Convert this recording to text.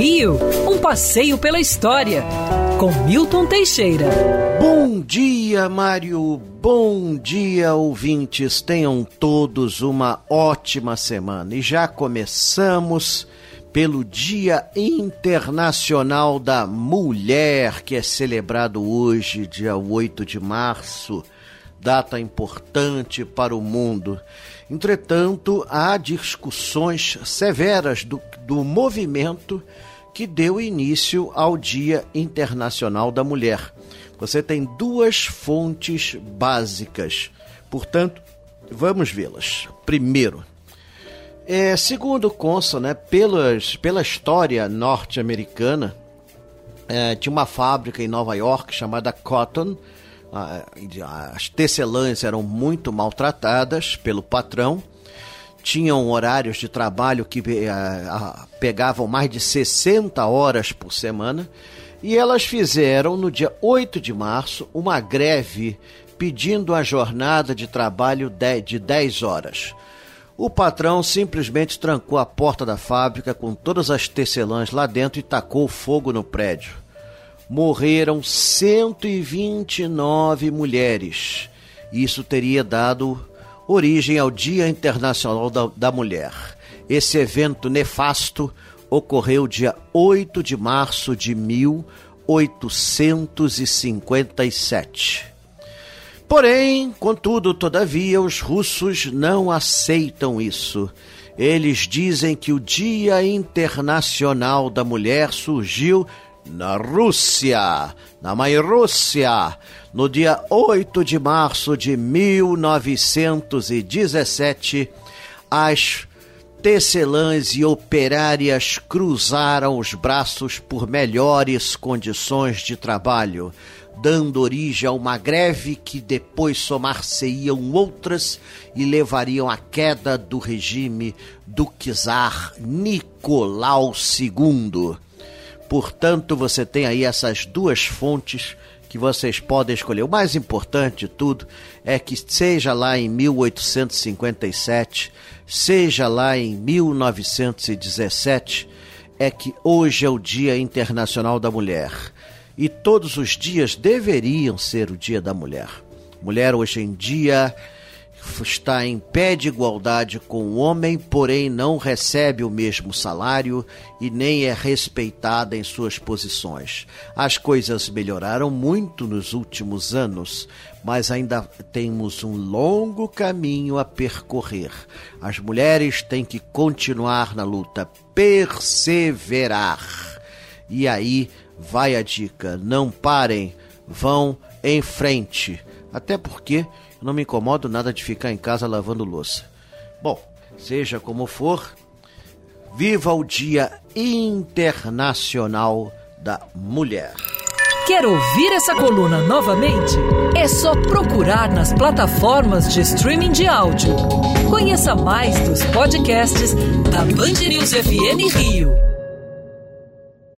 Rio, um passeio pela história, com Milton Teixeira. Bom dia, Mário. Bom dia, ouvintes. Tenham todos uma ótima semana. E já começamos pelo Dia Internacional da Mulher, que é celebrado hoje, dia 8 de março, data importante para o mundo. Entretanto, há discussões severas do, do movimento que deu início ao Dia Internacional da Mulher. Você tem duas fontes básicas, portanto, vamos vê-las. Primeiro, é, segundo consta, né, pelas, pela história norte-americana, é, tinha uma fábrica em Nova York chamada Cotton, as tecelãs eram muito maltratadas pelo patrão, tinham horários de trabalho que eh, pegavam mais de 60 horas por semana, e elas fizeram no dia 8 de março uma greve pedindo a jornada de trabalho de 10 horas. O patrão simplesmente trancou a porta da fábrica com todas as tecelãs lá dentro e tacou fogo no prédio morreram 129 mulheres. Isso teria dado origem ao Dia Internacional da, da Mulher. Esse evento nefasto ocorreu dia 8 de março de 1857. Porém, contudo, todavia, os russos não aceitam isso. Eles dizem que o Dia Internacional da Mulher surgiu na Rússia, na mãe Rússia, no dia 8 de março de 1917, as tecelãs e operárias cruzaram os braços por melhores condições de trabalho, dando origem a uma greve que depois somar-se-iam outras e levariam à queda do regime do czar Nicolau II. Portanto, você tem aí essas duas fontes que vocês podem escolher. O mais importante de tudo é que seja lá em 1857, seja lá em 1917, é que hoje é o Dia Internacional da Mulher. E todos os dias deveriam ser o Dia da Mulher. Mulher hoje em dia está em pé de igualdade com o homem, porém não recebe o mesmo salário e nem é respeitada em suas posições. As coisas melhoraram muito nos últimos anos, mas ainda temos um longo caminho a percorrer. As mulheres têm que continuar na luta, perseverar. E aí vai a dica: não parem, vão em frente. Até porque não me incomodo nada de ficar em casa lavando louça. Bom, seja como for, viva o Dia Internacional da Mulher. Quer ouvir essa coluna novamente? É só procurar nas plataformas de streaming de áudio. Conheça mais dos podcasts da Band News FM Rio.